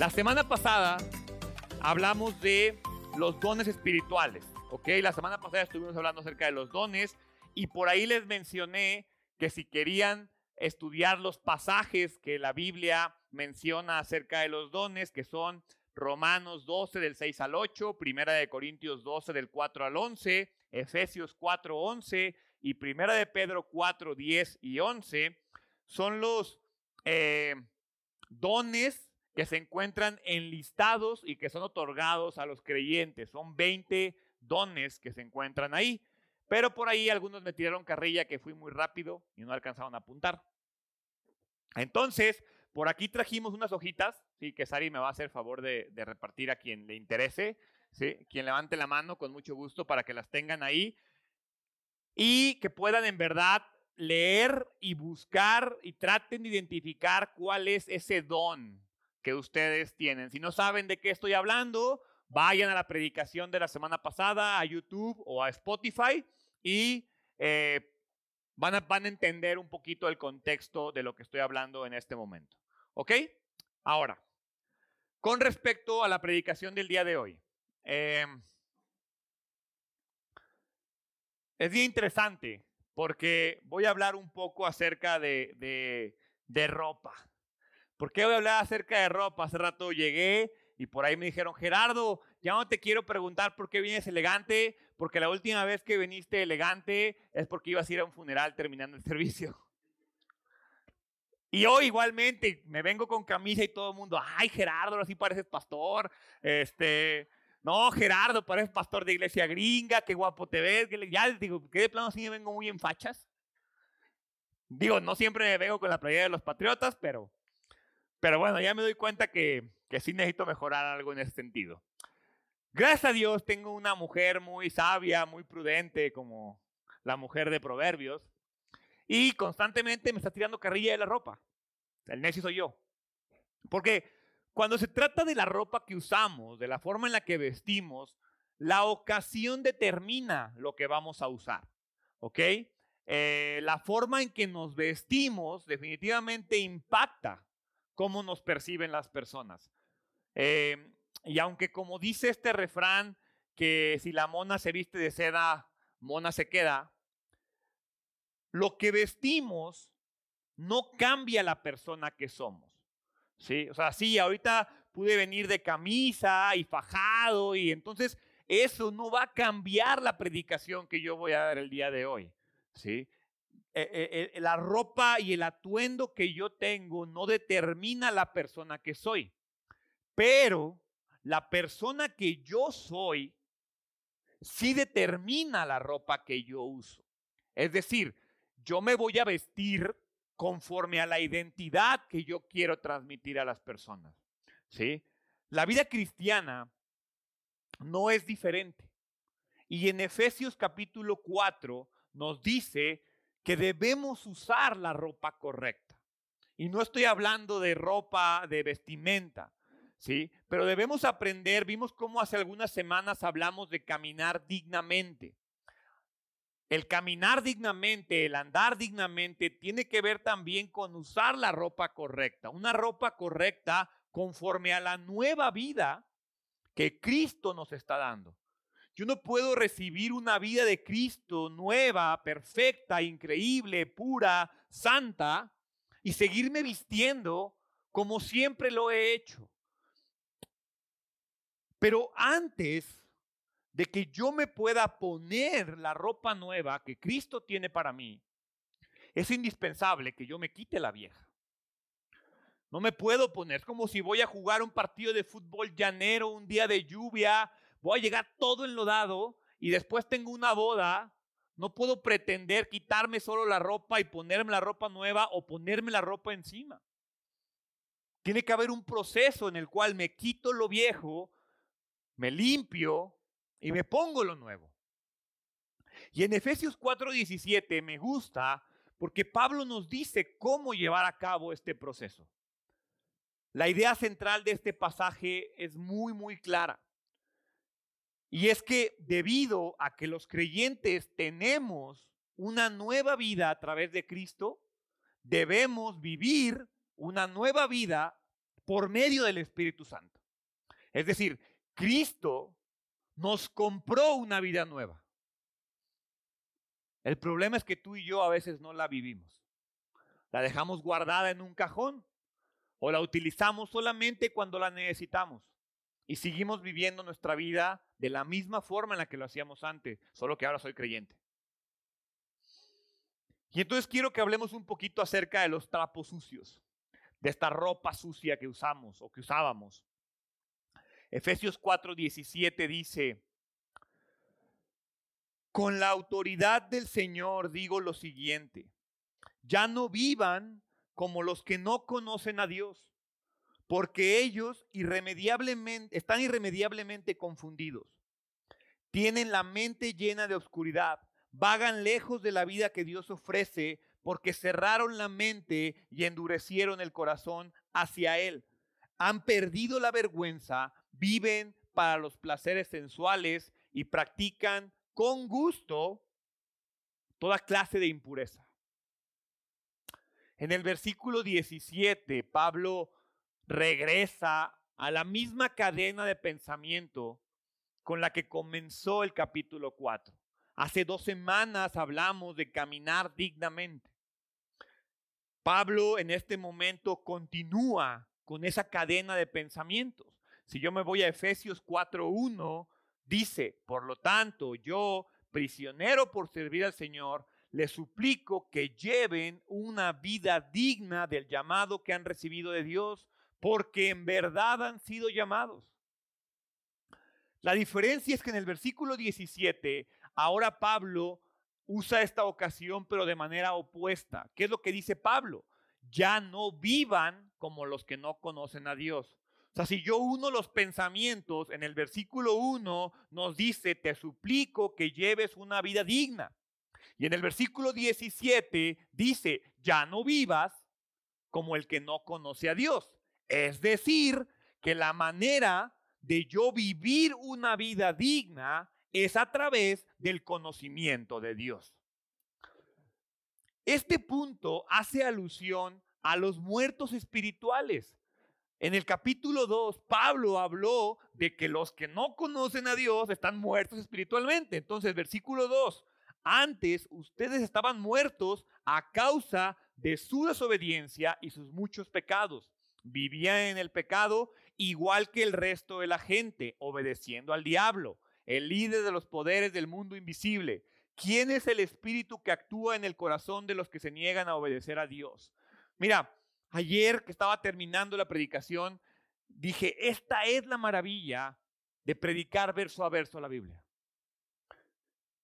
La semana pasada hablamos de los dones espirituales, ¿ok? La semana pasada estuvimos hablando acerca de los dones y por ahí les mencioné que si querían estudiar los pasajes que la Biblia menciona acerca de los dones, que son Romanos 12 del 6 al 8, Primera de Corintios 12 del 4 al 11, Efesios 4, 11 y Primera de Pedro 4, 10 y 11, son los eh, dones que se encuentran enlistados y que son otorgados a los creyentes. Son 20 dones que se encuentran ahí. Pero por ahí algunos me tiraron carrilla que fui muy rápido y no alcanzaron a apuntar. Entonces, por aquí trajimos unas hojitas, sí, que Sari me va a hacer favor de, de repartir a quien le interese, sí, quien levante la mano con mucho gusto para que las tengan ahí y que puedan en verdad leer y buscar y traten de identificar cuál es ese don que ustedes tienen. Si no saben de qué estoy hablando, vayan a la predicación de la semana pasada, a YouTube o a Spotify y eh, van, a, van a entender un poquito el contexto de lo que estoy hablando en este momento. ¿Ok? Ahora, con respecto a la predicación del día de hoy. Eh, es bien interesante porque voy a hablar un poco acerca de, de, de ropa. ¿Por qué voy a hablar acerca de ropa? Hace rato llegué y por ahí me dijeron, Gerardo, ya no te quiero preguntar por qué vienes elegante, porque la última vez que viniste elegante es porque ibas a ir a un funeral terminando el servicio. Y hoy igualmente me vengo con camisa y todo el mundo, ay Gerardo, así pareces pastor. Este, no, Gerardo, pareces pastor de iglesia gringa, qué guapo te ves. Ya les digo, que de plano así me vengo muy en fachas. Digo, no siempre me vengo con la playera de los patriotas, pero, pero bueno, ya me doy cuenta que, que sí necesito mejorar algo en ese sentido. Gracias a Dios tengo una mujer muy sabia, muy prudente, como la mujer de Proverbios, y constantemente me está tirando carrilla de la ropa. El necio soy yo. Porque cuando se trata de la ropa que usamos, de la forma en la que vestimos, la ocasión determina lo que vamos a usar. ¿Ok? Eh, la forma en que nos vestimos definitivamente impacta cómo nos perciben las personas. Eh, y aunque como dice este refrán, que si la mona se viste de seda, mona se queda, lo que vestimos no cambia la persona que somos. ¿sí? O sea, sí, ahorita pude venir de camisa y fajado y entonces eso no va a cambiar la predicación que yo voy a dar el día de hoy. ¿sí? Eh, eh, la ropa y el atuendo que yo tengo no determina la persona que soy, pero la persona que yo soy sí determina la ropa que yo uso. Es decir, yo me voy a vestir conforme a la identidad que yo quiero transmitir a las personas. ¿Sí? La vida cristiana no es diferente. Y en Efesios capítulo 4 nos dice que debemos usar la ropa correcta. Y no estoy hablando de ropa de vestimenta, ¿sí? Pero debemos aprender, vimos cómo hace algunas semanas hablamos de caminar dignamente. El caminar dignamente, el andar dignamente, tiene que ver también con usar la ropa correcta. Una ropa correcta conforme a la nueva vida que Cristo nos está dando. Yo no puedo recibir una vida de Cristo nueva, perfecta, increíble, pura, santa, y seguirme vistiendo como siempre lo he hecho. Pero antes de que yo me pueda poner la ropa nueva que Cristo tiene para mí, es indispensable que yo me quite la vieja. No me puedo poner, como si voy a jugar un partido de fútbol llanero un día de lluvia, voy a llegar todo enlodado y después tengo una boda, no puedo pretender quitarme solo la ropa y ponerme la ropa nueva o ponerme la ropa encima. Tiene que haber un proceso en el cual me quito lo viejo, me limpio y me pongo lo nuevo. Y en Efesios 4:17 me gusta porque Pablo nos dice cómo llevar a cabo este proceso. La idea central de este pasaje es muy, muy clara. Y es que debido a que los creyentes tenemos una nueva vida a través de Cristo, debemos vivir una nueva vida por medio del Espíritu Santo. Es decir, Cristo nos compró una vida nueva. El problema es que tú y yo a veces no la vivimos. La dejamos guardada en un cajón o la utilizamos solamente cuando la necesitamos y seguimos viviendo nuestra vida de la misma forma en la que lo hacíamos antes, solo que ahora soy creyente. Y entonces quiero que hablemos un poquito acerca de los trapos sucios, de esta ropa sucia que usamos o que usábamos. Efesios 4:17 dice, con la autoridad del Señor digo lo siguiente, ya no vivan como los que no conocen a Dios, porque ellos irremediablemente, están irremediablemente confundidos. Tienen la mente llena de oscuridad, vagan lejos de la vida que Dios ofrece, porque cerraron la mente y endurecieron el corazón hacia Él. Han perdido la vergüenza, viven para los placeres sensuales y practican con gusto toda clase de impureza. En el versículo 17, Pablo regresa a la misma cadena de pensamiento con la que comenzó el capítulo 4. Hace dos semanas hablamos de caminar dignamente. Pablo en este momento continúa con esa cadena de pensamientos. Si yo me voy a Efesios 4.1, Dice, por lo tanto, yo, prisionero por servir al Señor, les suplico que lleven una vida digna del llamado que han recibido de Dios, porque en verdad han sido llamados. La diferencia es que en el versículo 17, ahora Pablo usa esta ocasión, pero de manera opuesta. ¿Qué es lo que dice Pablo? Ya no vivan como los que no conocen a Dios. O sea, si yo uno los pensamientos, en el versículo 1 nos dice, te suplico que lleves una vida digna. Y en el versículo 17 dice, ya no vivas como el que no conoce a Dios. Es decir, que la manera de yo vivir una vida digna es a través del conocimiento de Dios. Este punto hace alusión a los muertos espirituales. En el capítulo 2, Pablo habló de que los que no conocen a Dios están muertos espiritualmente. Entonces, versículo 2, antes ustedes estaban muertos a causa de su desobediencia y sus muchos pecados. Vivían en el pecado igual que el resto de la gente, obedeciendo al diablo, el líder de los poderes del mundo invisible. ¿Quién es el espíritu que actúa en el corazón de los que se niegan a obedecer a Dios? Mira, Ayer que estaba terminando la predicación, dije, esta es la maravilla de predicar verso a verso la Biblia.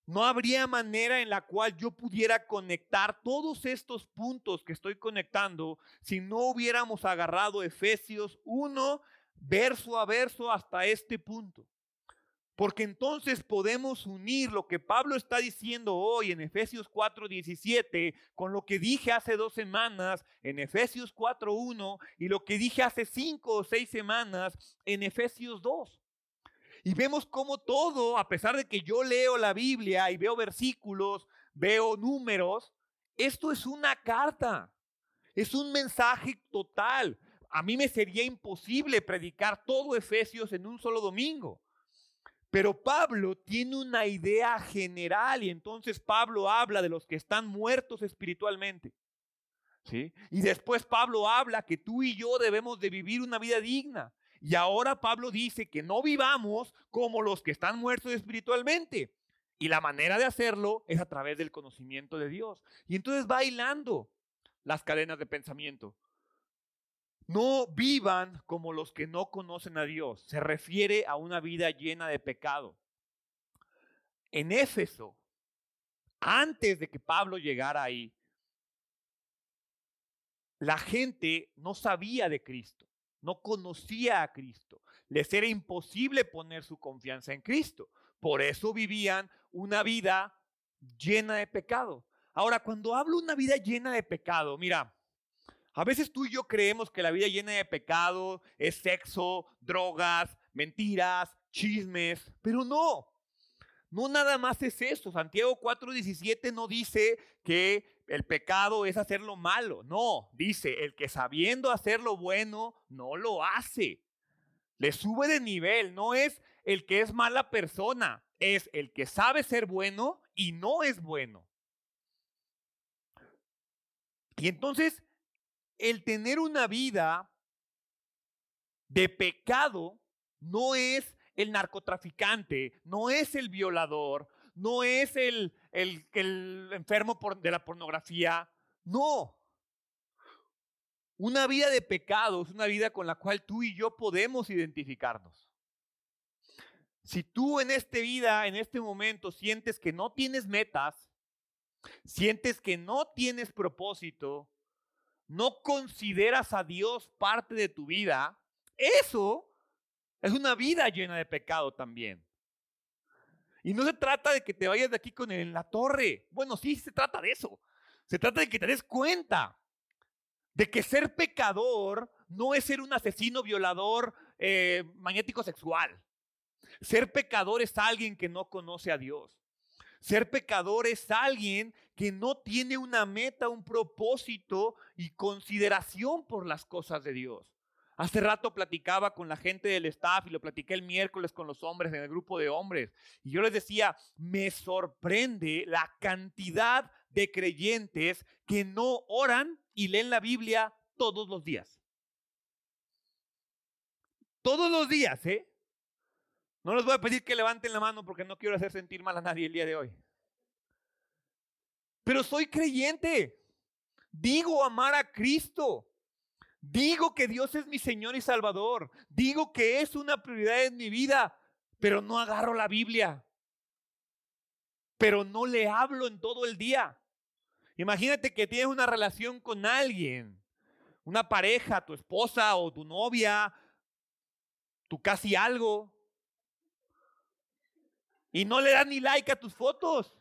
No habría manera en la cual yo pudiera conectar todos estos puntos que estoy conectando si no hubiéramos agarrado Efesios 1 verso a verso hasta este punto. Porque entonces podemos unir lo que Pablo está diciendo hoy en Efesios 4:17 con lo que dije hace dos semanas en Efesios 4:1 y lo que dije hace cinco o seis semanas en Efesios 2. Y vemos cómo todo, a pesar de que yo leo la Biblia y veo versículos, veo números, esto es una carta, es un mensaje total. A mí me sería imposible predicar todo Efesios en un solo domingo. Pero Pablo tiene una idea general y entonces Pablo habla de los que están muertos espiritualmente. ¿sí? Y después Pablo habla que tú y yo debemos de vivir una vida digna. Y ahora Pablo dice que no vivamos como los que están muertos espiritualmente. Y la manera de hacerlo es a través del conocimiento de Dios. Y entonces va hilando las cadenas de pensamiento. No vivan como los que no conocen a Dios. Se refiere a una vida llena de pecado. En Éfeso, antes de que Pablo llegara ahí, la gente no sabía de Cristo, no conocía a Cristo. Les era imposible poner su confianza en Cristo. Por eso vivían una vida llena de pecado. Ahora, cuando hablo una vida llena de pecado, mira, a veces tú y yo creemos que la vida llena de pecado es sexo, drogas, mentiras, chismes, pero no. no nada más es eso. Santiago 4:17 no dice que el pecado es hacer lo malo. No, dice, el que sabiendo hacer lo bueno no lo hace. Le sube de nivel, no es el que es mala persona, es el que sabe ser bueno y no es bueno. Y entonces, el tener una vida de pecado no es el narcotraficante, no es el violador, no es el, el, enfermo de la pornografía, no. Una vida de pecado es una vida con la cual tú y yo podemos identificarnos. Si tú en esta vida, en este momento, sientes que no tienes metas, sientes que no tienes propósito, no consideras a Dios parte de tu vida, eso es una vida llena de pecado también. Y no se trata de que te vayas de aquí con él en la torre. Bueno, sí se trata de eso. Se trata de que te des cuenta de que ser pecador no es ser un asesino, violador, eh, magnético sexual. Ser pecador es alguien que no conoce a Dios. Ser pecador es alguien que no tiene una meta, un propósito y consideración por las cosas de Dios. Hace rato platicaba con la gente del staff y lo platiqué el miércoles con los hombres en el grupo de hombres. Y yo les decía, me sorprende la cantidad de creyentes que no oran y leen la Biblia todos los días. Todos los días, ¿eh? No les voy a pedir que levanten la mano porque no quiero hacer sentir mal a nadie el día de hoy. Pero soy creyente. Digo amar a Cristo. Digo que Dios es mi Señor y Salvador. Digo que es una prioridad en mi vida, pero no agarro la Biblia. Pero no le hablo en todo el día. Imagínate que tienes una relación con alguien, una pareja, tu esposa o tu novia, tu casi algo, y no le das ni like a tus fotos.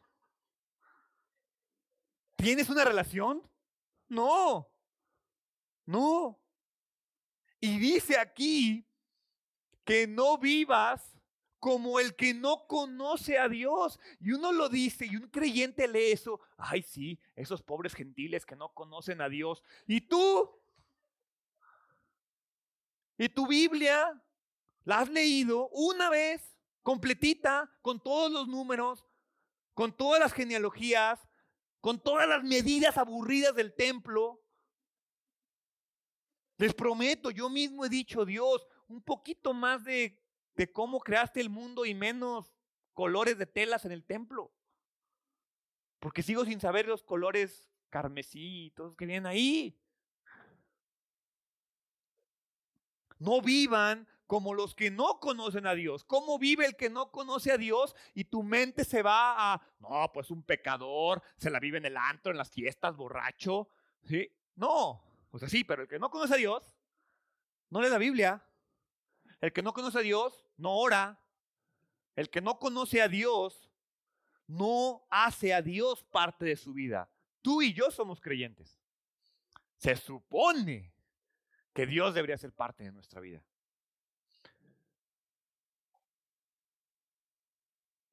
¿Tienes una relación? No. No. Y dice aquí que no vivas como el que no conoce a Dios. Y uno lo dice y un creyente lee eso. Ay, sí, esos pobres gentiles que no conocen a Dios. ¿Y tú? ¿Y tu Biblia? ¿La has leído una vez, completita, con todos los números, con todas las genealogías, con todas las medidas aburridas del templo? Les prometo, yo mismo he dicho, Dios, un poquito más de, cómo creaste el mundo y menos colores de telas en el templo. Porque sigo sin saber los colores carmesí que vienen ahí. No vivan como los que no conocen a Dios. ¿Cómo vive el que no conoce a Dios? Y tu mente se va a, no, pues un pecador, se la vive en el antro, en las fiestas, borracho. ¿Sí? No, o sea, sí, pero el que no conoce a Dios, no lee la Biblia. El que no conoce a Dios, no ora. El que no conoce a Dios, no hace a Dios parte de su vida. Tú y yo somos creyentes. Se supone que Dios debería ser parte de nuestra vida.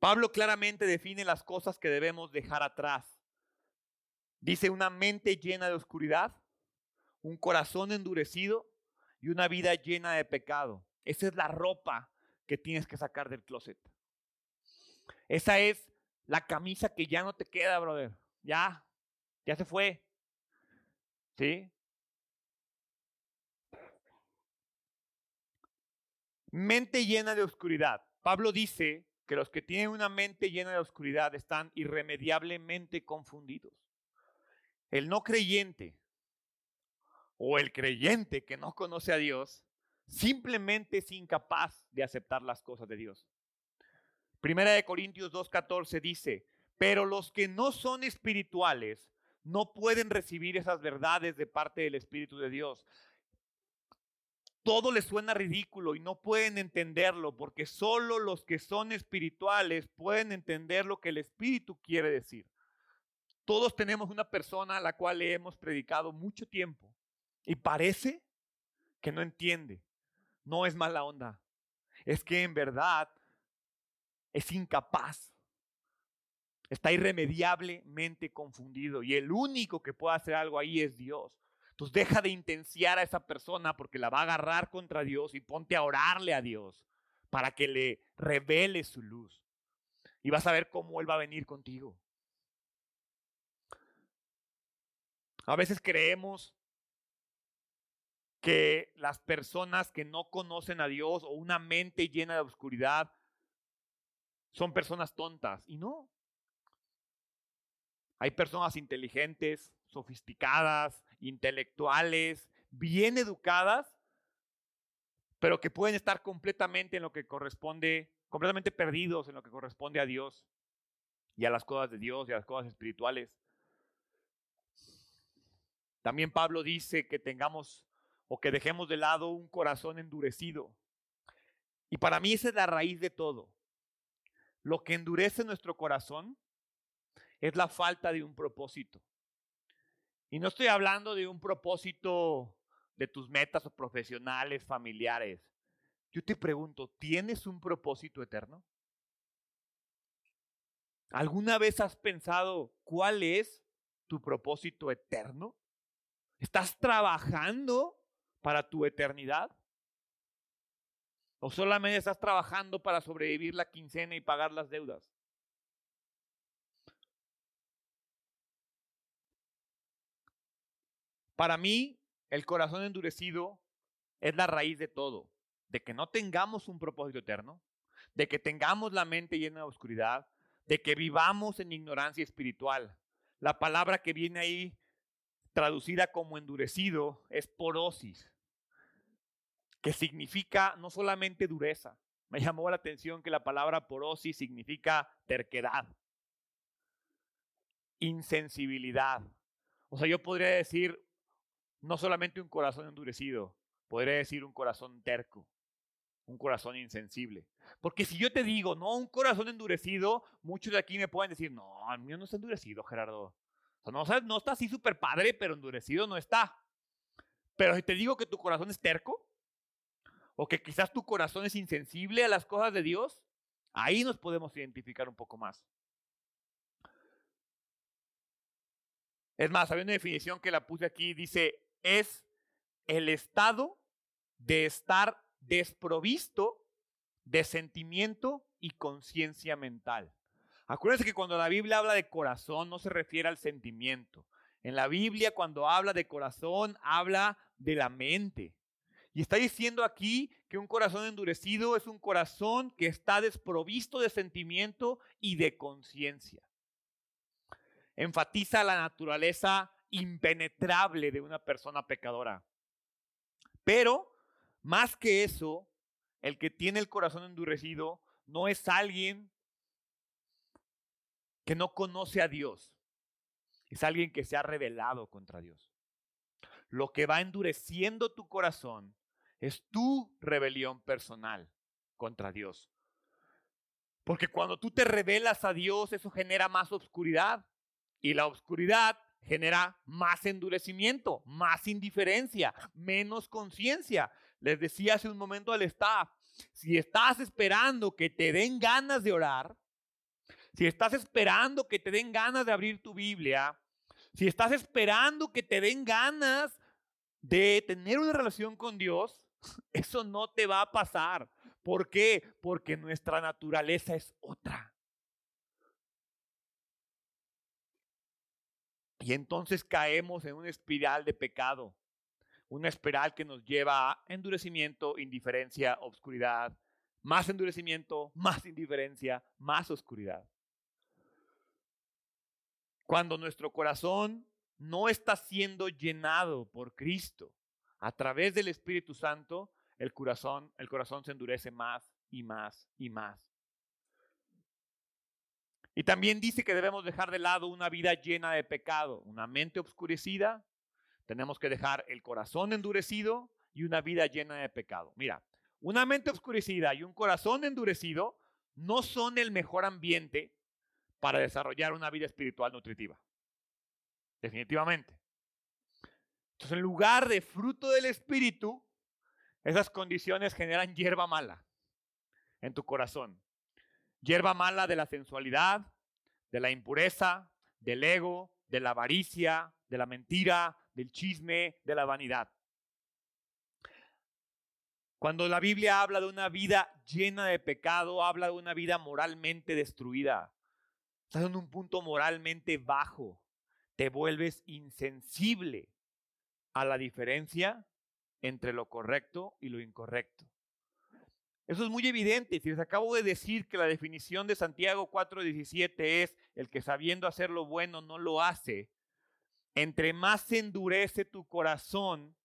Pablo claramente define las cosas que debemos dejar atrás. Dice una mente llena de oscuridad, un corazón endurecido y una vida llena de pecado. Esa es la ropa que tienes que sacar del closet. Esa es la camisa que ya no te queda, brother. Ya, ya se fue. ¿Sí? Mente llena de oscuridad. Pablo dice que los que tienen una mente llena de oscuridad están irremediablemente confundidos. El no creyente o el creyente que no conoce a Dios simplemente es incapaz de aceptar las cosas de Dios. Primera de Corintios 2.14 dice, pero los que no son espirituales no pueden recibir esas verdades de parte del Espíritu de Dios. Todo les suena ridículo y no pueden entenderlo porque solo los que son espirituales pueden entender lo que el Espíritu quiere decir. Todos tenemos una persona a la cual le hemos predicado mucho tiempo y parece que no entiende. No es mala onda. Es que en verdad es incapaz está irremediablemente confundido y el único que puede hacer algo ahí es Dios. Entonces deja de intenciar a esa persona porque la va a agarrar contra Dios y ponte a orarle a Dios para que le revele su luz. Y vas a ver cómo Él va a venir contigo. A veces creemos que las personas que no conocen a Dios o una mente llena de oscuridad son personas tontas. Y no. Hay personas inteligentes, sofisticadas, intelectuales, bien educadas, pero que pueden estar completamente en lo que corresponde, completamente perdidos en lo que corresponde a Dios y a las cosas de Dios y a las cosas espirituales. También Pablo dice que tengamos o que dejemos de lado un corazón endurecido. Y para mí esa es la raíz de todo. Lo que endurece nuestro corazón es la falta de un propósito. Y no estoy hablando de un propósito de tus metas o profesionales, familiares. Yo te pregunto, ¿tienes un propósito eterno? ¿Alguna vez has pensado cuál es tu propósito eterno? ¿Estás trabajando para tu eternidad? ¿O solamente estás trabajando para sobrevivir la quincena y pagar las deudas? Para mí, el corazón endurecido es la raíz de todo, de que no tengamos un propósito eterno, de que tengamos la mente llena de oscuridad, de que vivamos en ignorancia espiritual. La palabra que viene ahí traducida como endurecido, es porosis, que significa no solamente dureza. Me llamó la atención que la palabra porosis significa terquedad, insensibilidad. O sea, yo podría decir no solamente un corazón endurecido, podría decir un corazón terco, un corazón insensible. Porque si yo te digo, no, un corazón endurecido, muchos de aquí me pueden decir, no, el mío no está endurecido, Gerardo no, no está así súper padre, pero endurecido no está. Pero si te digo que tu corazón es terco, o que quizás tu corazón es insensible a las cosas de Dios, ahí nos podemos identificar un poco más. Es más, hay una definición que la puse aquí, dice, es el estado de estar desprovisto de sentimiento y conciencia mental. Acuérdense que cuando la Biblia habla de corazón no se refiere al sentimiento. En la Biblia cuando habla de corazón habla de la mente. Y está diciendo aquí que un corazón endurecido es un corazón que está desprovisto de sentimiento y de conciencia. Enfatiza la naturaleza impenetrable de una persona pecadora. Pero, más que eso, el que tiene el corazón endurecido no es alguien que no conoce a Dios. Es alguien que se ha rebelado contra Dios. Lo que va endureciendo tu corazón es tu rebelión personal contra Dios. Porque cuando tú te rebelas a Dios, eso genera más oscuridad. Y la oscuridad genera más endurecimiento, más indiferencia, menos conciencia. Les decía hace un momento al staff, si estás esperando que te den ganas de orar, si estás esperando que te den ganas de abrir tu Biblia, si estás esperando que te den ganas de tener una relación con Dios, eso no te va a pasar. ¿Por qué? Porque nuestra naturaleza es otra. Y entonces caemos en una espiral de pecado, una espiral que nos lleva a endurecimiento, indiferencia, obscuridad, más endurecimiento, más indiferencia, más oscuridad. Cuando nuestro corazón no está siendo llenado por Cristo a través del Espíritu Santo, el corazón, se endurece más y más y más. Y también dice que debemos dejar de lado una vida llena de pecado, una mente obscurecida. Tenemos que dejar el corazón endurecido y una vida llena de pecado. Mira, una mente obscurecida y un corazón endurecido no son el mejor ambiente para desarrollar una vida espiritual nutritiva. Definitivamente. Entonces, en lugar de fruto del Espíritu, esas condiciones generan hierba mala en tu corazón. Hierba mala de la sensualidad, de la impureza, del ego, de la avaricia, de la mentira, del chisme, de la vanidad. Cuando la Biblia habla de una vida llena de pecado, habla de una vida moralmente destruida. Estás en un punto moralmente bajo. Te vuelves insensible a la diferencia entre lo correcto y lo incorrecto. Eso es muy evidente. Si les acabo de decir que la definición de Santiago 4:17 es el que sabiendo hacer lo bueno no lo hace, entre más se endurece tu corazón,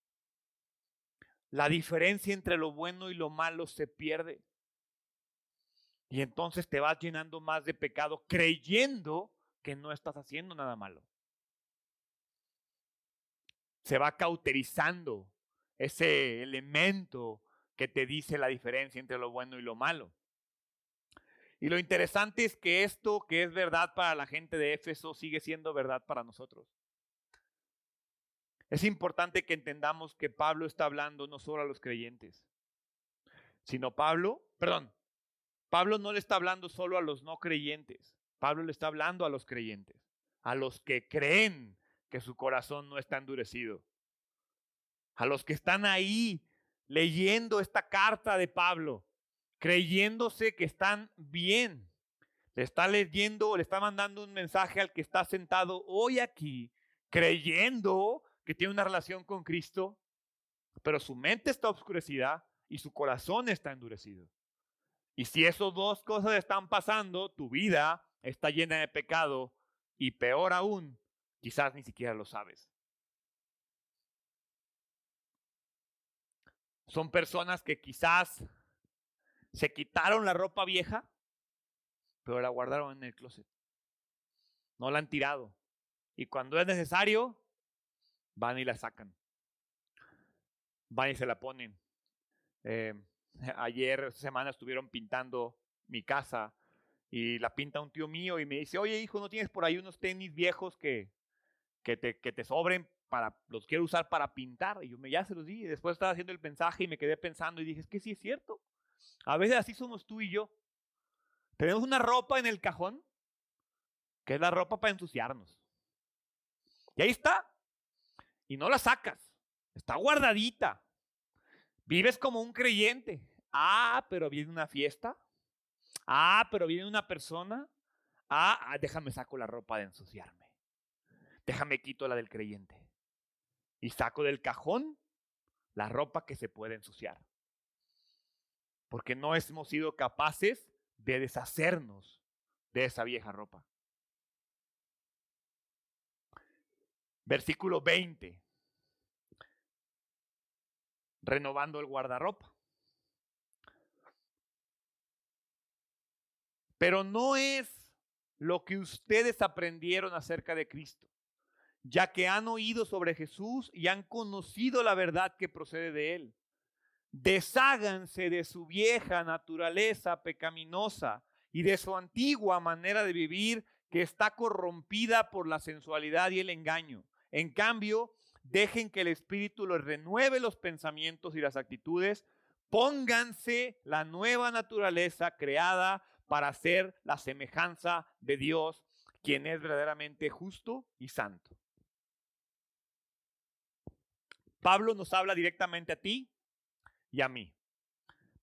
la diferencia entre lo bueno y lo malo se pierde. Y entonces te vas llenando más de pecado creyendo que no estás haciendo nada malo. Se va cauterizando ese elemento que te dice la diferencia entre lo bueno y lo malo. Y lo interesante es que esto que es verdad para la gente de Éfeso sigue siendo verdad para nosotros. Es importante que entendamos que Pablo está hablando no solo a los creyentes, sino Pablo, perdón, Pablo no le está hablando solo a los no creyentes, Pablo le está hablando a los creyentes, a los que creen que su corazón no está endurecido, a los que están ahí leyendo esta carta de Pablo, creyéndose que están bien. Le está leyendo, le está mandando un mensaje al que está sentado hoy aquí, creyendo que tiene una relación con Cristo, pero su mente está oscurecida y su corazón está endurecido. Y si esas dos cosas están pasando, tu vida está llena de pecado y peor aún, quizás ni siquiera lo sabes. Son personas que quizás se quitaron la ropa vieja, pero la guardaron en el closet. No la han tirado. Y cuando es necesario, van y la sacan. Van y se la ponen. Eh, ayer, esta semana, estuvieron pintando mi casa y la pinta un tío mío y me dice, oye hijo, ¿no tienes por ahí unos tenis viejos que, que, te, sobren para, los quiero usar para pintar? Y yo me, ya se los di y después estaba haciendo el mensaje y me quedé pensando y dije, es que sí es cierto. A veces así somos tú y yo. Tenemos una ropa en el cajón que es la ropa para ensuciarnos. Y ahí está y no la sacas. Está guardadita. Vives como un creyente. Ah, pero viene una fiesta. Ah, pero viene una persona. Ah, ah, déjame saco la ropa de ensuciarme. Déjame quito la del creyente. Y saco del cajón la ropa que se puede ensuciar. Porque no hemos sido capaces de deshacernos de esa vieja ropa. Versículo 20. Renovando el guardarropa. Pero no es lo que ustedes aprendieron acerca de Cristo, ya que han oído sobre Jesús y han conocido la verdad que procede de Él. Desháganse de su vieja naturaleza pecaminosa y de su antigua manera de vivir que está corrompida por la sensualidad y el engaño en cambio, dejen que el Espíritu les renueve los pensamientos y las actitudes. Pónganse la nueva naturaleza creada para ser la semejanza de Dios, quien es verdaderamente justo y santo. Pablo nos habla directamente a ti y a mí.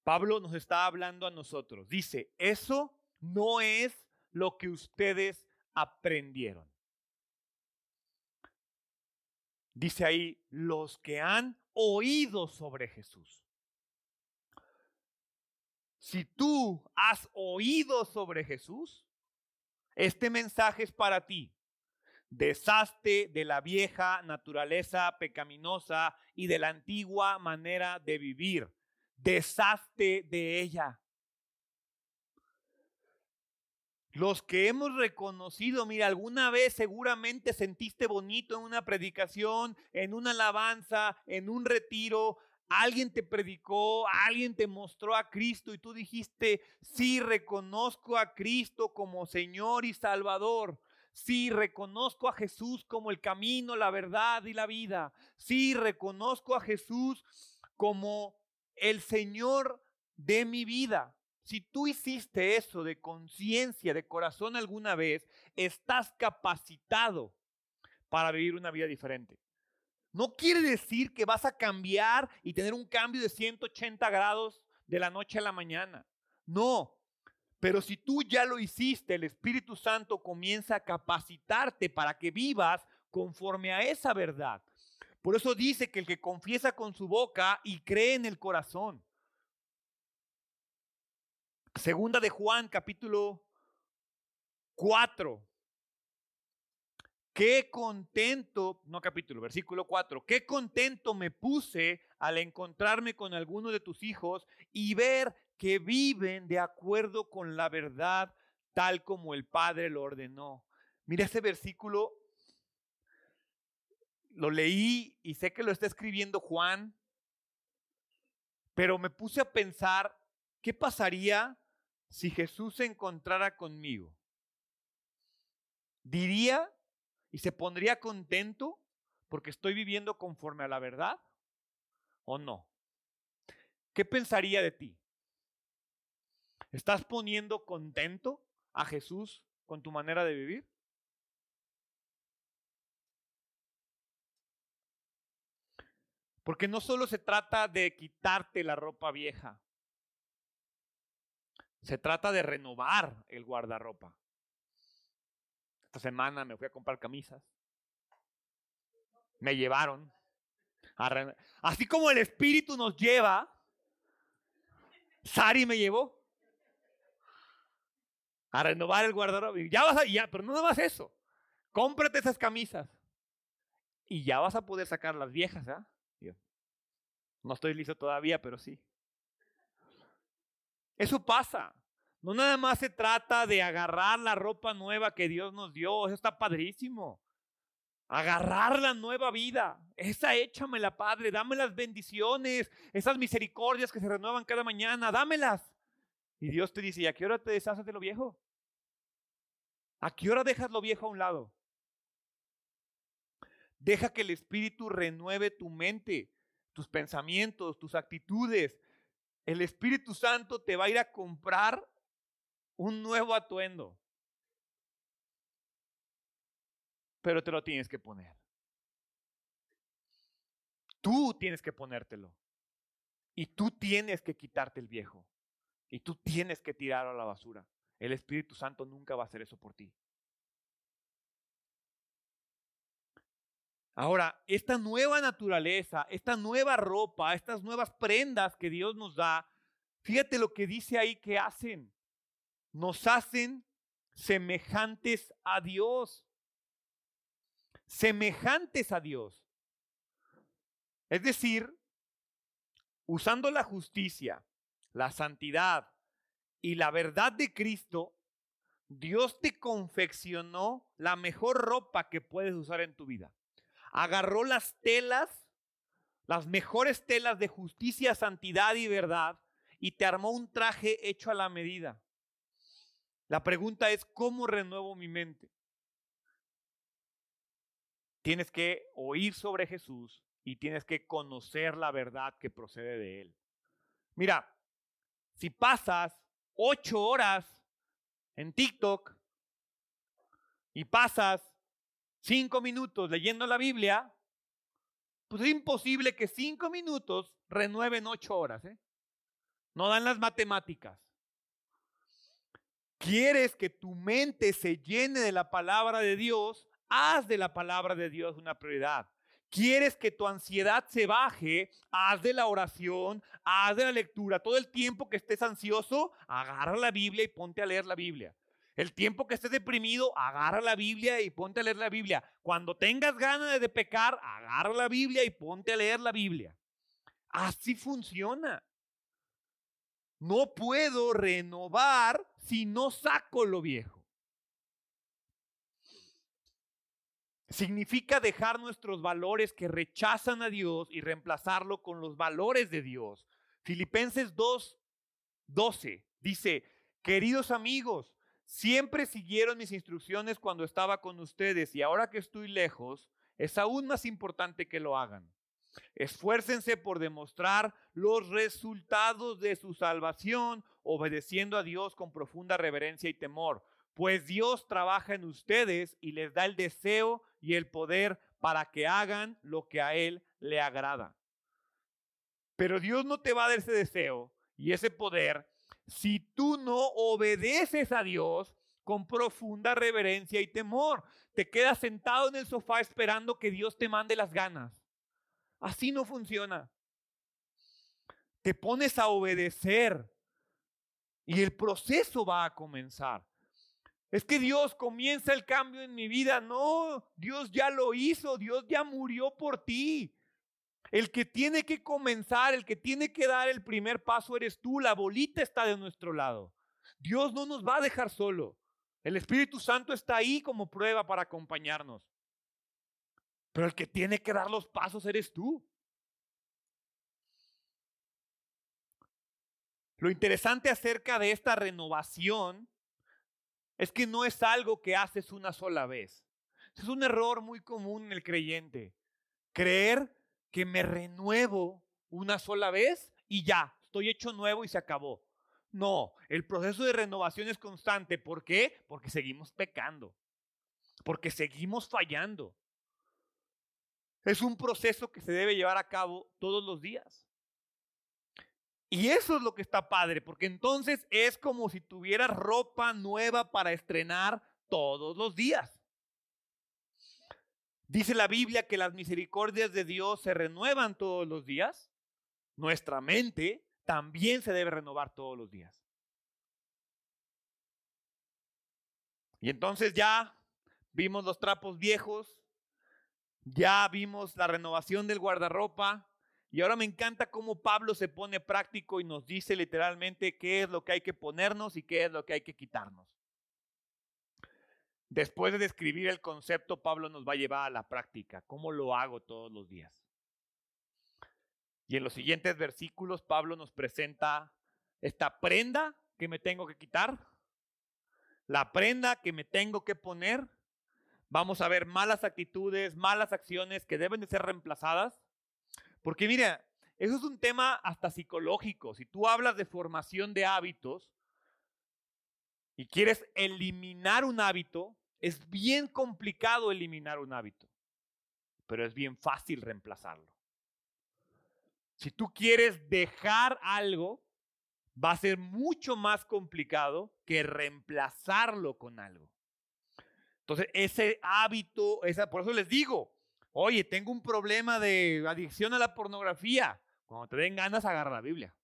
Pablo nos está hablando a nosotros. Dice, eso no es lo que ustedes aprendieron. Dice ahí, los que han oído sobre Jesús. Si tú has oído sobre Jesús, este mensaje es para ti. Deshazte de la vieja naturaleza pecaminosa y de la antigua manera de vivir. Deshazte de ella. Los que hemos reconocido, mira, alguna vez seguramente sentiste bonito en una predicación, en una alabanza, en un retiro, alguien te predicó, alguien te mostró a Cristo y tú dijiste, sí, reconozco a Cristo como Señor y Salvador. Sí, reconozco a Jesús como el camino, la verdad y la vida. Sí, reconozco a Jesús como el Señor de mi vida. si tú hiciste eso de conciencia, de corazón alguna vez, estás capacitado para vivir una vida diferente. No quiere decir que vas a cambiar y tener un cambio de 180 grados de la noche a la mañana. No, pero si tú ya lo hiciste, el Espíritu Santo comienza a capacitarte para que vivas conforme a esa verdad. Por eso dice que el que confiesa con su boca y cree en el corazón. Segunda de Juan, capítulo 4. Qué contento, no capítulo, versículo 4, qué contento me puse al encontrarme con alguno de tus hijos y ver que viven de acuerdo con la verdad tal como el Padre lo ordenó. Mira ese versículo, lo leí y sé que lo está escribiendo Juan, pero me puse a pensar, ¿qué pasaría si Jesús se encontrara conmigo? ¿Diría y se pondría contento porque estoy viviendo conforme a la verdad o no? ¿Qué pensaría de ti? ¿Estás poniendo contento a Jesús con tu manera de vivir? Porque no solo se trata de quitarte la ropa vieja, se trata de renovar el guardarropa. Esta semana me fui a comprar camisas. Me llevaron. Así como el Espíritu nos lleva, Sari me llevó a renovar el guardarropa. Ya vas a, ya, pero no nada más eso. Cómprate esas camisas y ya vas a poder sacar las viejas, ¿ah? No estoy listo todavía, pero sí. Eso pasa. No nada más se trata de agarrar la ropa nueva que Dios nos dio, eso está padrísimo. Agarrar la nueva vida, esa échamela, Padre, dame las bendiciones, esas misericordias que se renuevan cada mañana, dámelas. Y Dios te dice, ¿y a qué hora te deshaces de lo viejo? ¿A qué hora dejas lo viejo a un lado? Deja que el Espíritu renueve tu mente, tus pensamientos, tus actitudes. El Espíritu Santo te va a ir a comprar un nuevo atuendo. Pero te lo tienes que poner. Tú tienes que ponértelo. Y tú tienes que quitarte el viejo. Y tú tienes que tirarlo a la basura. El Espíritu Santo nunca va a hacer eso por ti. Ahora, esta nueva naturaleza, esta nueva ropa, estas nuevas prendas que Dios nos da, fíjate lo que dice ahí que hacen nos hacen semejantes a Dios. Semejantes a Dios. Es decir, usando la justicia, la santidad y la verdad de Cristo, Dios te confeccionó la mejor ropa que puedes usar en tu vida. Agarró las telas, las mejores telas de justicia, santidad y verdad, y te armó un traje hecho a la medida. La pregunta es, ¿cómo renuevo mi mente? Tienes que oír sobre Jesús y tienes que conocer la verdad que procede de Él. Mira, si pasas ocho horas en TikTok y pasas cinco minutos leyendo la Biblia, pues es imposible que cinco minutos renueven ocho horas. ¿eh? No dan las matemáticas. ¿Quieres que tu mente se llene de la palabra de Dios? Haz de la palabra de Dios una prioridad. ¿Quieres que tu ansiedad se baje? Haz de la oración, haz de la lectura. Todo el tiempo que estés ansioso, agarra la Biblia y ponte a leer la Biblia. El tiempo que estés deprimido, agarra la Biblia y ponte a leer la Biblia. Cuando tengas ganas de pecar, agarra la Biblia y ponte a leer la Biblia. Así funciona. No puedo renovar si no saco lo viejo. Significa dejar nuestros valores que rechazan a Dios y reemplazarlo con los valores de Dios. Filipenses 2, 12 dice, queridos amigos, siempre siguieron mis instrucciones cuando estaba con ustedes y ahora que estoy lejos, es aún más importante que lo hagan. Esfuércense por demostrar los resultados de su salvación obedeciendo a Dios con profunda reverencia y temor, pues Dios trabaja en ustedes y les da el deseo y el poder para que hagan lo que a Él le agrada. Pero Dios no te va a dar ese deseo y ese poder si tú no obedeces a Dios con profunda reverencia y temor. Te quedas sentado en el sofá esperando que Dios te mande las ganas. Así no funciona. Te pones a obedecer y el proceso va a comenzar. Es que Dios comienza el cambio en mi vida. No, Dios ya lo hizo, Dios ya murió por ti. El que tiene que comenzar, el que tiene que dar el primer paso eres tú. La bolita está de nuestro lado. Dios no nos va a dejar solo. El Espíritu Santo está ahí como prueba para acompañarnos. Pero el que tiene que dar los pasos eres tú. Lo interesante acerca de esta renovación es que no es algo que haces una sola vez. Es un error muy común en el creyente. Creer que me renuevo una sola vez y ya, estoy hecho nuevo y se acabó. No, el proceso de renovación es constante. ¿Por qué? Porque seguimos pecando. Porque seguimos fallando. Es un proceso que se debe llevar a cabo todos los días. Y eso es lo que está padre, porque entonces es como si tuvieras ropa nueva para estrenar todos los días. Dice la Biblia que las misericordias de Dios se renuevan todos los días. Nuestra mente también se debe renovar todos los días. Y entonces ya vimos los trapos viejos, ya vimos la renovación del guardarropa, y ahora me encanta cómo Pablo se pone práctico y nos dice literalmente qué es lo que hay que ponernos y qué es lo que hay que quitarnos. Después de describir el concepto, Pablo nos va a llevar a la práctica, cómo lo hago todos los días. Y en los siguientes versículos Pablo nos presenta esta prenda que me tengo que quitar, la prenda que me tengo que poner. Vamos a ver malas actitudes, malas acciones que deben de ser reemplazadas. Porque mira, eso es un tema hasta psicológico. Si tú hablas de formación de hábitos y quieres eliminar un hábito, es bien complicado eliminar un hábito, pero es bien fácil reemplazarlo. Si tú quieres dejar algo, va a ser mucho más complicado que reemplazarlo con algo. Entonces, ese hábito, esa, por eso les digo, oye, tengo un problema de adicción a la pornografía. Cuando te den ganas, agarra la Biblia.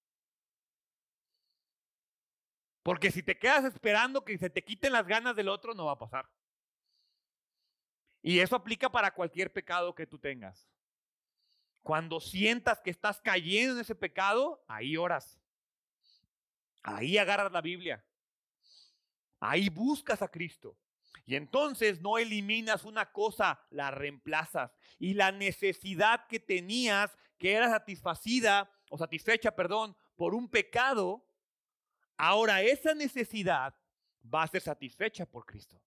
Porque si te quedas esperando que se te quiten las ganas del otro, no va a pasar. Y eso aplica para cualquier pecado que tú tengas. Cuando sientas que estás cayendo en ese pecado, ahí oras. Ahí agarras la Biblia. Ahí buscas a Cristo. Y entonces no eliminas una cosa, la reemplazas. Y la necesidad que tenías, que era satisfacida o satisfecha, perdón, por un pecado, ahora esa necesidad va a ser satisfecha por Cristo.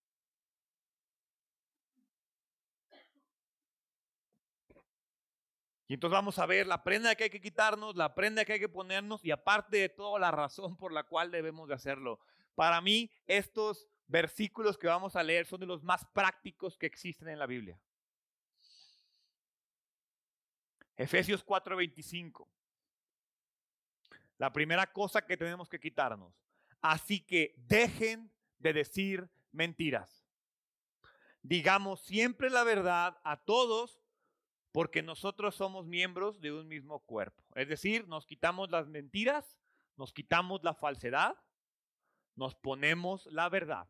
Y entonces vamos a ver la prenda que hay que quitarnos, la prenda que hay que ponernos y aparte de todo la razón por la cual debemos de hacerlo. Para mí estos versículos que vamos a leer son de los más prácticos que existen en la Biblia. Efesios 4:25. La primera cosa que tenemos que quitarnos. Así que dejen de decir mentiras. Digamos siempre la verdad a todos porque nosotros somos miembros de un mismo cuerpo. Es decir, nos quitamos las mentiras, nos quitamos la falsedad, nos ponemos la verdad.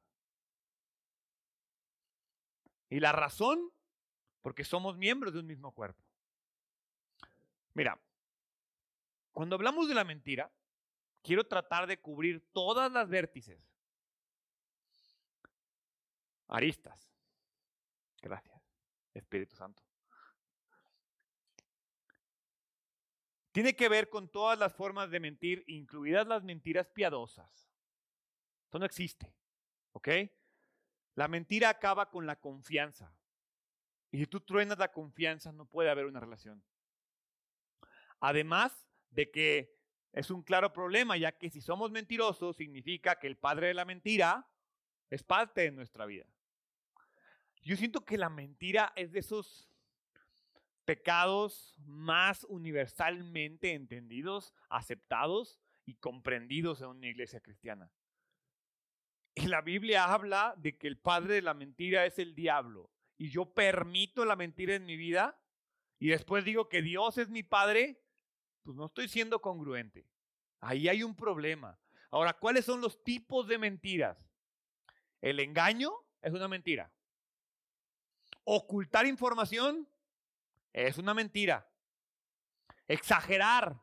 Y la razón, porque somos miembros de un mismo cuerpo. Mira, cuando hablamos de la mentira, quiero tratar de cubrir todas las vértices. Aristas. Gracias, Espíritu Santo. Tiene que ver con todas las formas de mentir, incluidas las mentiras piadosas. Esto no existe. ¿Ok? La mentira acaba con la confianza. Y si tú truenas la confianza, no puede haber una relación. Además de que es un claro problema, ya que si somos mentirosos significa que el padre de la mentira es parte de nuestra vida. Yo siento que la mentira es de esos pecados más universalmente entendidos, aceptados y comprendidos en una iglesia cristiana. Y la Biblia habla de que el padre de la mentira es el diablo. Y yo permito la mentira en mi vida y después digo que Dios es mi padre, pues no estoy siendo congruente. Ahí hay un problema. Ahora, ¿cuáles son los tipos de mentiras? El engaño es una mentira. Ocultar información es una mentira. Exagerar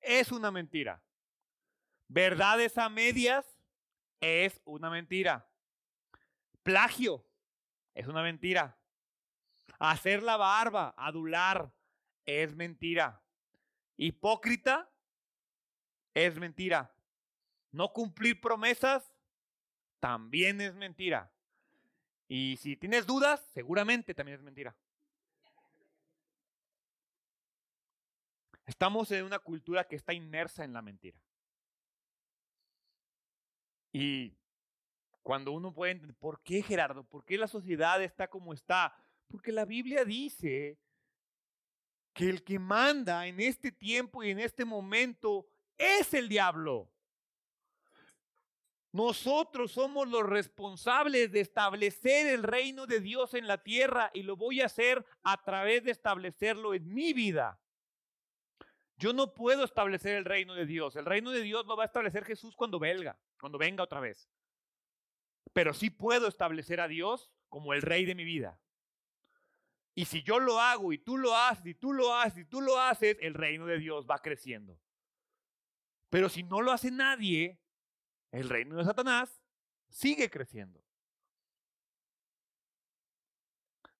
es una mentira. Verdades a medias es una mentira. Plagio es una mentira. Hacer la barba, adular, es mentira. Hipócrita es mentira. No cumplir promesas también es mentira. Y si tienes dudas, seguramente también es mentira. Estamos en una cultura que está inmersa en la mentira. Y cuando uno puede entender, ¿por qué Gerardo? ¿Por qué la sociedad está como está? Porque la Biblia dice que el que manda en este tiempo y en este momento es el diablo. Nosotros somos los responsables de establecer el reino de Dios en la tierra y lo voy a hacer a través de establecerlo en mi vida. Yo no puedo establecer el reino de Dios. El reino de Dios lo va a establecer Jesús cuando venga, cuando venga otra vez. Pero sí puedo establecer a Dios como el rey de mi vida. Y si yo lo hago y tú lo haces y tú lo haces y tú lo haces, el reino de Dios va creciendo. Pero si no lo hace nadie, el reino de Satanás sigue creciendo.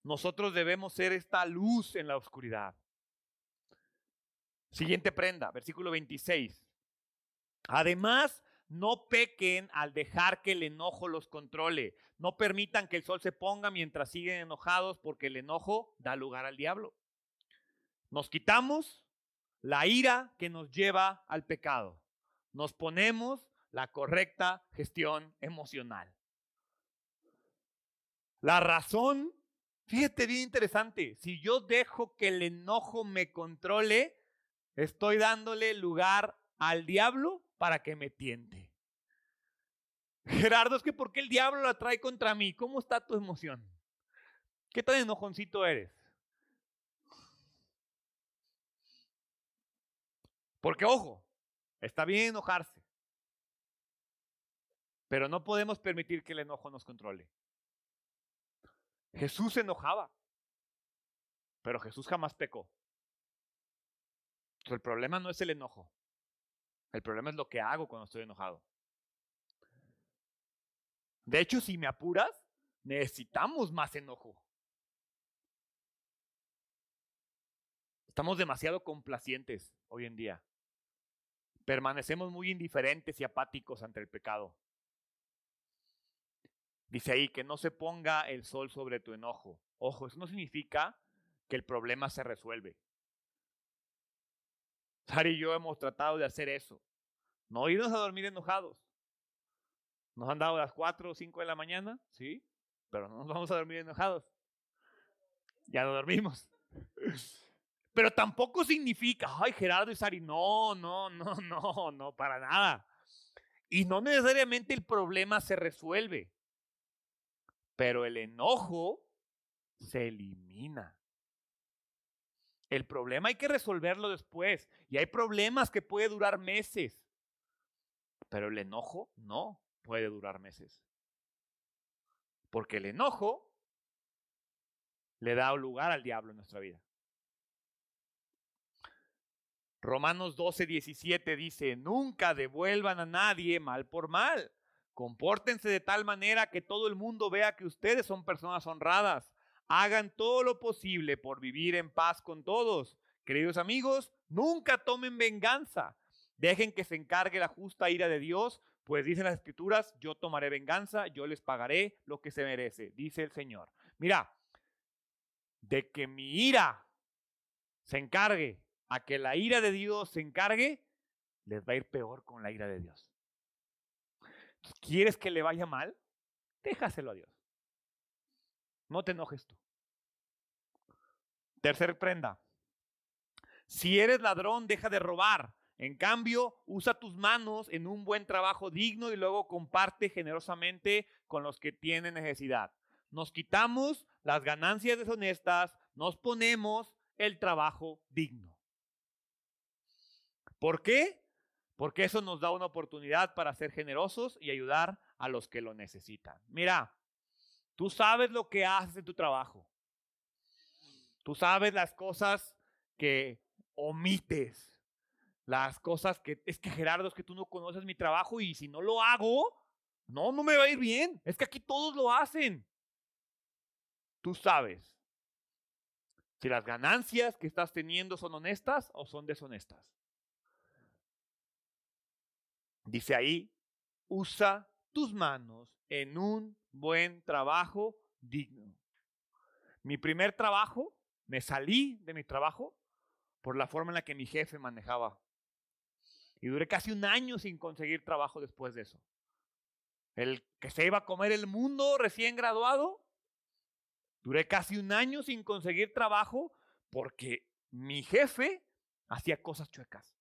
Nosotros debemos ser esta luz en la oscuridad. Siguiente prenda, versículo 26. Además, no pequen al dejar que el enojo los controle. No permitan que el sol se ponga mientras siguen enojados porque el enojo da lugar al diablo. Nos quitamos la ira que nos lleva al pecado. Nos ponemos la correcta gestión emocional. La razón, fíjate bien interesante, si yo dejo que el enojo me controle, Estoy dándole lugar al diablo para que me tiente. Gerardo, es que ¿por qué el diablo la trae contra mí? ¿Cómo está tu emoción? ¿Qué tan enojoncito eres? Porque ojo, está bien enojarse, pero no podemos permitir que el enojo nos controle. Jesús se enojaba, pero Jesús jamás pecó el problema no es el enojo. El problema es lo que hago cuando estoy enojado. De hecho, si me apuras, necesitamos más enojo. Estamos demasiado complacientes hoy en día. Permanecemos muy indiferentes y apáticos ante el pecado. Dice ahí que no se ponga el sol sobre tu enojo. Ojo, eso no significa que el problema se resuelve. Sari y yo hemos tratado de hacer eso. No irnos a dormir enojados. Nos han dado las 4 o 5 de la mañana, sí, pero no nos vamos a dormir enojados. Ya no dormimos. Pero tampoco significa, ay, Gerardo y Sari, no, no, no, no, no, para nada. Y no necesariamente el problema se resuelve, pero el enojo se elimina. El problema hay que resolverlo después. Y hay problemas que puede durar meses. Pero el enojo no puede durar meses. Porque el enojo le da lugar al diablo en nuestra vida. Romanos 12, 17 dice, nunca devuelvan a nadie mal por mal. Compórtense de tal manera que todo el mundo vea que ustedes son personas honradas Hagan todo lo posible por vivir en paz con todos. Queridos amigos, nunca tomen venganza. Dejen que se encargue la justa ira de Dios, pues dicen las escrituras, yo tomaré venganza, yo les pagaré lo que se merece, dice el Señor. Mira, de que mi ira se encargue, a que la ira de Dios se encargue, les va a ir peor con la ira de Dios. ¿Quieres que le vaya mal? Déjaselo a Dios. No te enojes tú. Tercer prenda. Si eres ladrón, deja de robar. En cambio, usa tus manos en un buen trabajo digno y luego comparte generosamente con los que tienen necesidad. Nos quitamos las ganancias deshonestas, nos ponemos el trabajo digno. ¿Por qué? Porque eso nos da una oportunidad para ser generosos y ayudar a los que lo necesitan. Mira, tú sabes lo que haces en tu trabajo. Tú sabes las cosas que omites. Las cosas que es que Gerardo, es que tú no conoces mi trabajo y si no lo hago, no, no me va a ir bien. Es que aquí todos lo hacen. Tú sabes si las ganancias que estás teniendo son honestas o son deshonestas. Dice ahí, usa tus manos en un buen trabajo digno. Mi primer trabajo, me salí de mi trabajo por la forma en la que mi jefe manejaba. Y duré casi un año sin conseguir trabajo después de eso. El que se iba a comer el mundo recién graduado, duré casi un año sin conseguir trabajo porque mi jefe hacía cosas chuecas.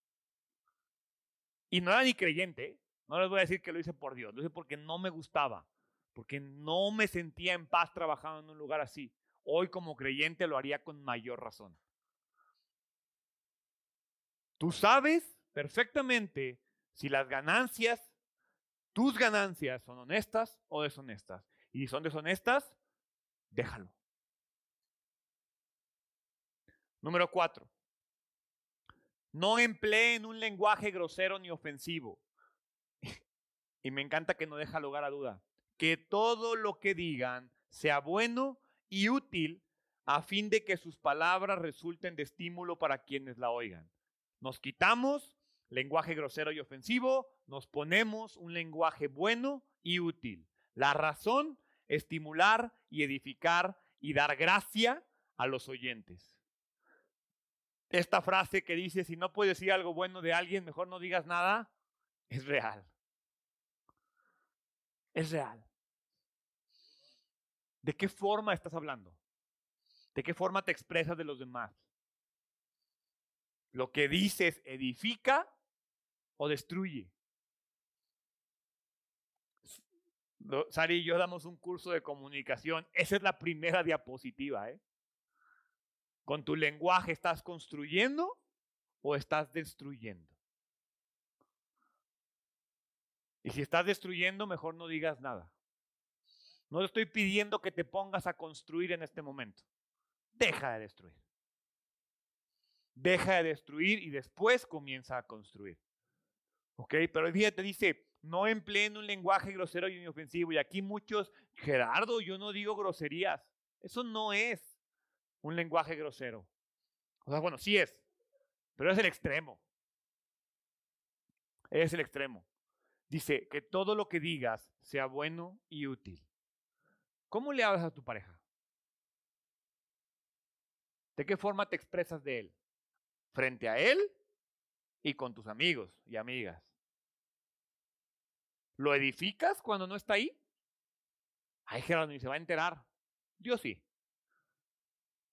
Y no era ni creyente, ¿eh? no les voy a decir que lo hice por Dios, lo hice porque no me gustaba, porque no me sentía en paz trabajando en un lugar así. Hoy como creyente lo haría con mayor razón. Tú sabes perfectamente si las ganancias, tus ganancias son honestas o deshonestas. Y si son deshonestas, déjalo. Número cuatro. No empleen un lenguaje grosero ni ofensivo. y me encanta que no deja lugar a duda. Que todo lo que digan sea bueno y útil a fin de que sus palabras resulten de estímulo para quienes la oigan. Nos quitamos lenguaje grosero y ofensivo, nos ponemos un lenguaje bueno y útil. La razón, estimular y edificar y dar gracia a los oyentes esta frase que dice, si no puedes decir algo bueno de alguien, mejor no digas nada, es real. Es real. ¿De qué forma estás hablando? ¿De qué forma te expresas de los demás? ¿Lo que dices edifica o destruye? Sari y yo damos un curso de comunicación. Esa es la primera diapositiva. ¿eh? ¿Con tu lenguaje estás construyendo o estás destruyendo? Y si estás destruyendo, mejor no digas nada. No te estoy pidiendo que te pongas a construir en este momento. Deja de destruir. Deja de destruir y después comienza a construir. ¿Ok? Pero el día te dice, no empleen un lenguaje grosero y inofensivo. Y aquí muchos, Gerardo, yo no digo groserías. Eso no es un lenguaje grosero. O sea, bueno, sí es, pero es el extremo. Es el extremo. Dice que todo lo que digas sea bueno y útil. ¿Cómo le hablas a tu pareja? ¿De qué forma te expresas de él? Frente a él y con tus amigos y amigas. ¿Lo edificas cuando no está ahí? Ay, Gerardo, ni se va a enterar. Yo sí.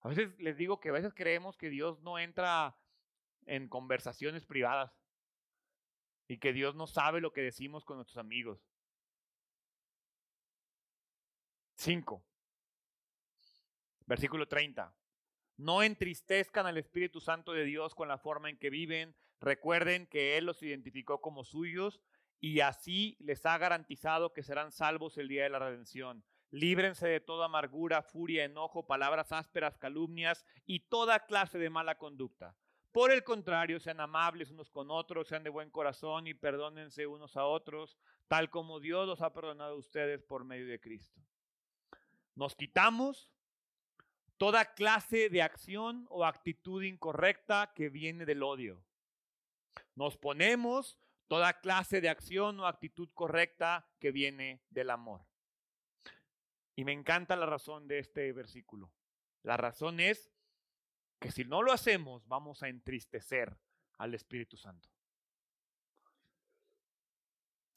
A veces les digo que a veces creemos que Dios no entra en conversaciones privadas y que Dios no sabe lo que decimos con nuestros amigos. Cinco. Versículo 30. No entristezcan al Espíritu Santo de Dios con la forma en que viven. Recuerden que Él los identificó como suyos y así les ha garantizado que serán salvos el día de la redención. Líbrense de toda amargura, furia, enojo, palabras ásperas, calumnias y toda clase de mala conducta. Por el contrario, sean amables unos con otros, sean de buen corazón y perdónense unos a otros, tal como Dios los ha perdonado a ustedes por medio de Cristo. Nos quitamos toda clase de acción o actitud incorrecta que viene del odio. Nos ponemos toda clase de acción o actitud correcta que viene del amor. Y me encanta la razón de este versículo. La razón es que si no lo hacemos, vamos a entristecer al Espíritu Santo.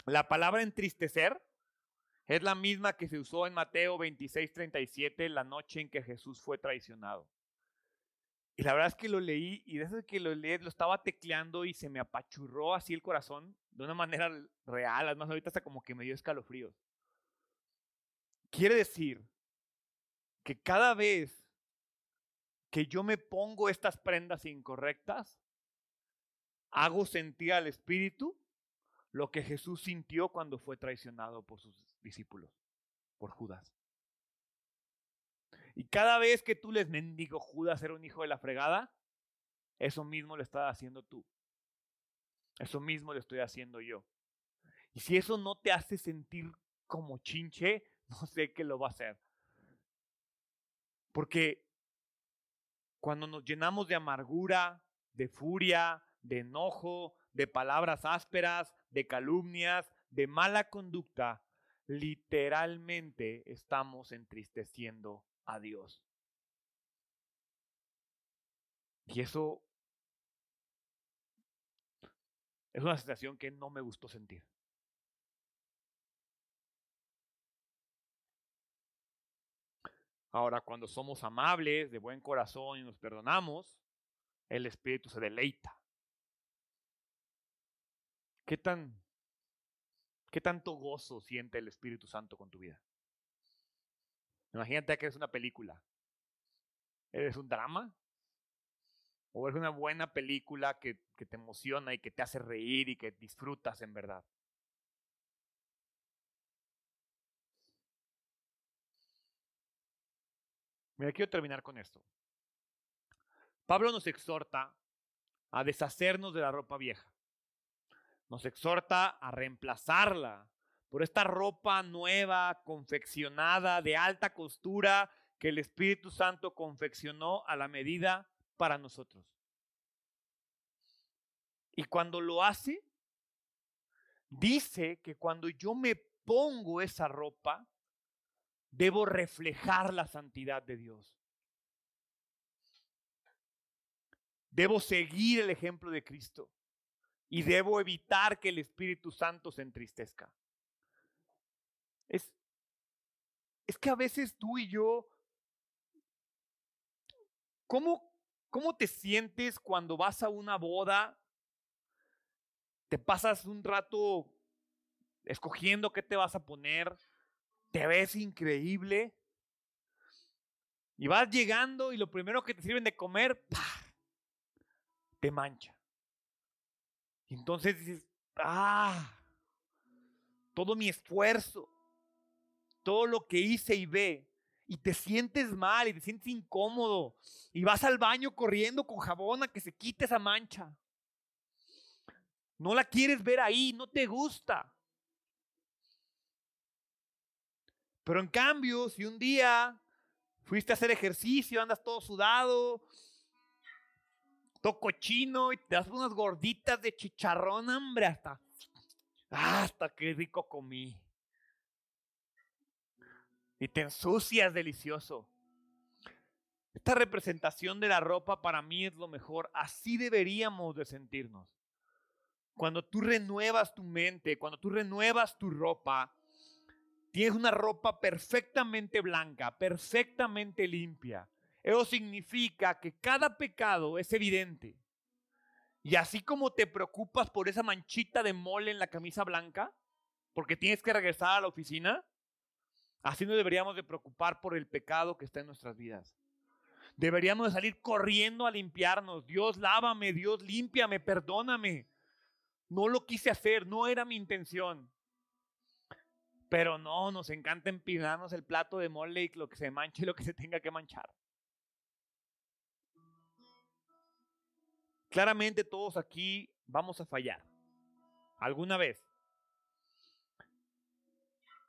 La palabra entristecer es la misma que se usó en Mateo 26, 37, la noche en que Jesús fue traicionado. Y la verdad es que lo leí y desde que lo leí lo estaba tecleando y se me apachurró así el corazón de una manera real. Además, ahorita hasta como que me dio escalofríos. Quiere decir que cada vez que yo me pongo estas prendas incorrectas, hago sentir al Espíritu lo que Jesús sintió cuando fue traicionado por sus discípulos, por Judas. Y cada vez que tú les mendigo Judas era un hijo de la fregada, eso mismo lo estás haciendo tú. Eso mismo lo estoy haciendo yo. Y si eso no te hace sentir como chinche, no sé qué lo va a hacer. Porque cuando nos llenamos de amargura, de furia, de enojo, de palabras ásperas, de calumnias, de mala conducta, literalmente estamos entristeciendo a Dios. Y eso es una sensación que no me gustó sentir. Ahora, cuando somos amables, de buen corazón y nos perdonamos, el Espíritu se deleita. ¿Qué tan qué tanto gozo siente el Espíritu Santo con tu vida? Imagínate que es una película. ¿Eres un drama? ¿O es una buena película que, que te emociona y que te hace reír y que disfrutas en verdad? Mira, quiero terminar con esto. Pablo nos exhorta a deshacernos de la ropa vieja. Nos exhorta a reemplazarla por esta ropa nueva, confeccionada, de alta costura, que el Espíritu Santo confeccionó a la medida para nosotros. Y cuando lo hace, dice que cuando yo me pongo esa ropa, debo reflejar la santidad de Dios. Debo seguir el ejemplo de Cristo y debo evitar que el Espíritu Santo se entristezca. Es, es que a veces tú y yo, ¿cómo, ¿cómo te sientes cuando vas a una boda? Te pasas un rato escogiendo qué te vas a poner, te ves increíble y vas llegando y lo primero que te sirven de comer, te mancha. Entonces dices, ah, todo mi esfuerzo, todo lo que hice y ve, y te sientes mal y te sientes incómodo, y vas al baño corriendo con jabón a que se quite esa mancha. No la quieres ver ahí, no te gusta. Pero en cambio, si un día fuiste a hacer ejercicio, andas todo sudado, todo cochino y te das unas gorditas de chicharrón, hambre, hasta, hasta qué rico comí y te ensucias delicioso. Esta representación de la ropa para mí es lo mejor. Así deberíamos de sentirnos. Cuando tú renuevas tu mente, cuando tú renuevas tu ropa, tienes una ropa perfectamente blanca, perfectamente limpia. Eso significa que cada pecado es evidente. Y así como te preocupas por esa manchita de mole en la camisa blanca, porque tienes que regresar a la oficina, Así no deberíamos de preocupar por el pecado que está en nuestras vidas. Deberíamos de salir corriendo a limpiarnos. Dios, lávame, Dios, límpiame, perdóname. No lo quise hacer, no era mi intención. Pero no, nos encanta empinarnos el plato de mole y lo que se manche y lo que se tenga que manchar. Claramente todos aquí vamos a fallar. Alguna vez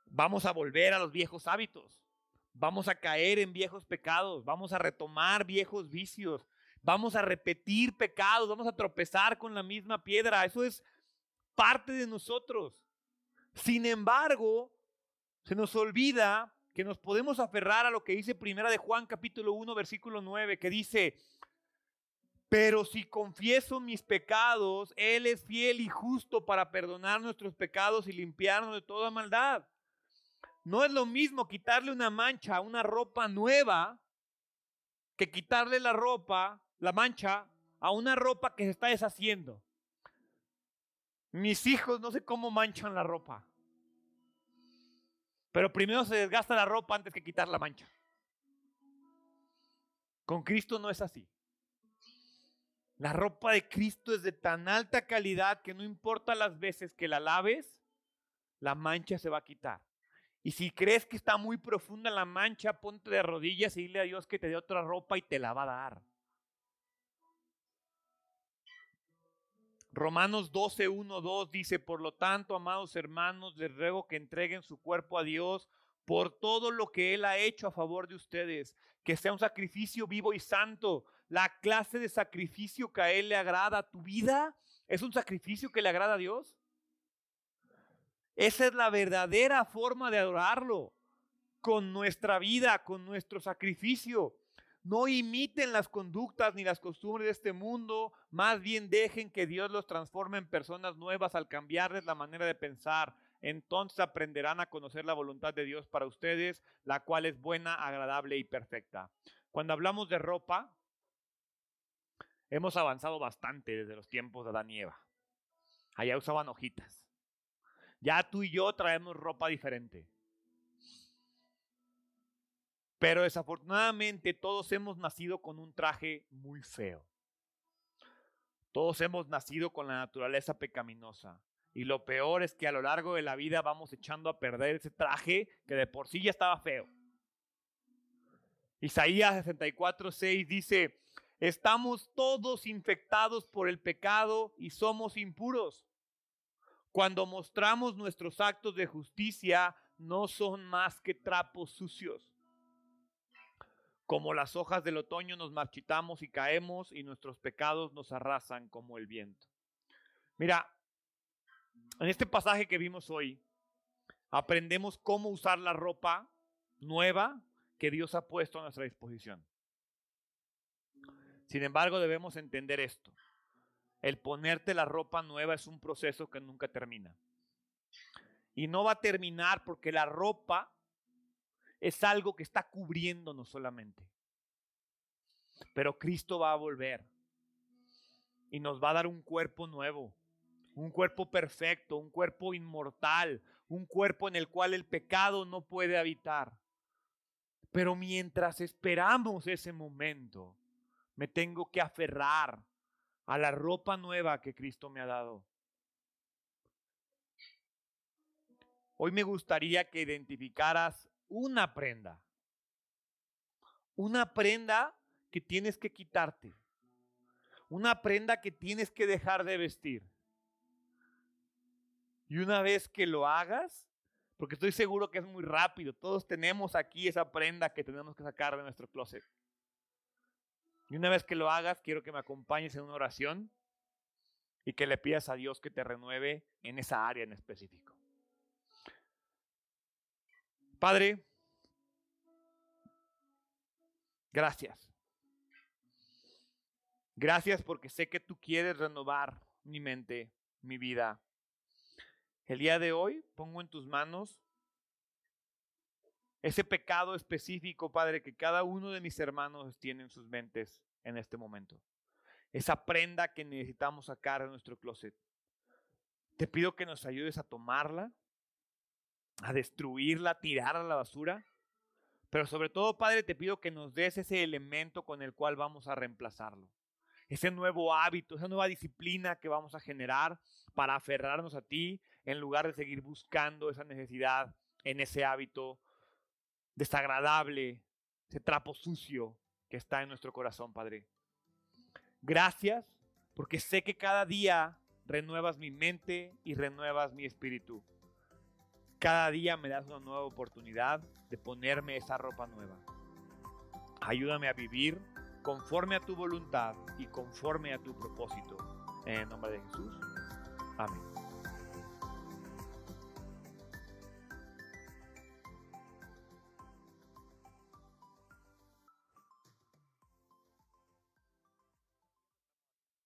vamos a volver a los viejos hábitos, vamos a caer en viejos pecados, vamos a retomar viejos vicios, vamos a repetir pecados, vamos a tropezar con la misma piedra. Eso es parte de nosotros. Sin embargo, se nos olvida que nos podemos aferrar a lo que dice Primera de Juan capítulo 1 versículo 9, que dice, Pero si confieso mis pecados, Él es fiel y justo para perdonar nuestros pecados y limpiarnos de toda maldad. No es lo mismo quitarle una mancha a una ropa nueva que quitarle la ropa, la mancha, a una ropa que se está deshaciendo. Mis hijos no sé cómo manchan la ropa. Pero primero se desgasta la ropa antes que quitar la mancha. Con Cristo no es así. La ropa de Cristo es de tan alta calidad que no importa las veces que la laves, la mancha se va a quitar. Y si crees que está muy profunda la mancha, ponte de rodillas y dile a Dios que te dé otra ropa y te la va a dar. Romanos 12, 1, 2 dice, por lo tanto, amados hermanos, les ruego que entreguen su cuerpo a Dios por todo lo que Él ha hecho a favor de ustedes, que sea un sacrificio vivo y santo, la clase de sacrificio que a Él le agrada. ¿Tu vida es un sacrificio que le agrada a Dios? Esa es la verdadera forma de adorarlo, con nuestra vida, con nuestro sacrificio. No imiten las conductas ni las costumbres de este mundo, más bien dejen que Dios los transforme en personas nuevas al cambiarles la manera de pensar. Entonces aprenderán a conocer la voluntad de Dios para ustedes, la cual es buena, agradable y perfecta. Cuando hablamos de ropa, hemos avanzado bastante desde los tiempos de Adán y Eva. Allá usaban hojitas. Ya tú y yo traemos ropa diferente. Pero desafortunadamente todos hemos nacido con un traje muy feo. Todos hemos nacido con la naturaleza pecaminosa. Y lo peor es que a lo largo de la vida vamos echando a perder ese traje que de por sí ya estaba feo. Isaías 64, 6 dice, estamos todos infectados por el pecado y somos impuros. Cuando mostramos nuestros actos de justicia, no son más que trapos sucios. Como las hojas del otoño nos marchitamos y caemos y nuestros pecados nos arrasan como el viento. Mira, en este pasaje que vimos hoy, aprendemos cómo usar la ropa nueva que Dios ha puesto a nuestra disposición. Sin embargo, debemos entender esto. El ponerte la ropa nueva es un proceso que nunca termina. Y no va a terminar porque la ropa es algo que está cubriéndonos solamente. Pero Cristo va a volver y nos va a dar un cuerpo nuevo, un cuerpo perfecto, un cuerpo inmortal, un cuerpo en el cual el pecado no puede habitar. Pero mientras esperamos ese momento, me tengo que aferrar a la ropa nueva que Cristo me ha dado. Hoy me gustaría que identificaras una prenda. Una prenda que tienes que quitarte. Una prenda que tienes que dejar de vestir. Y una vez que lo hagas, porque estoy seguro que es muy rápido, todos tenemos aquí esa prenda que tenemos que sacar de nuestro closet. Y una vez que lo hagas, quiero que me acompañes en una oración y que le pidas a Dios que te renueve en esa área en específico. Padre, Gracias. Gracias porque sé que tú quieres renovar mi mente, mi vida. El día de hoy pongo en tus manos ese pecado específico, Padre, que cada uno de mis hermanos tiene en sus mentes en este momento. Esa prenda que necesitamos sacar de nuestro closet. Te pido que nos ayudes a tomarla, a destruirla, a tirarla a la basura pero sobre todo, Padre, te pido que nos des ese elemento con el cual vamos a reemplazarlo. Ese nuevo hábito, esa nueva disciplina que vamos a generar para aferrarnos a ti en lugar de seguir buscando esa necesidad en ese hábito desagradable, ese trapo sucio que está en nuestro corazón, Padre. Gracias porque sé que cada día renuevas mi mente y renuevas mi espíritu. Cada día me das una nueva oportunidad de ponerme esa ropa nueva. Ayúdame a vivir conforme a tu voluntad y conforme a tu propósito. En el nombre de Jesús. Amén.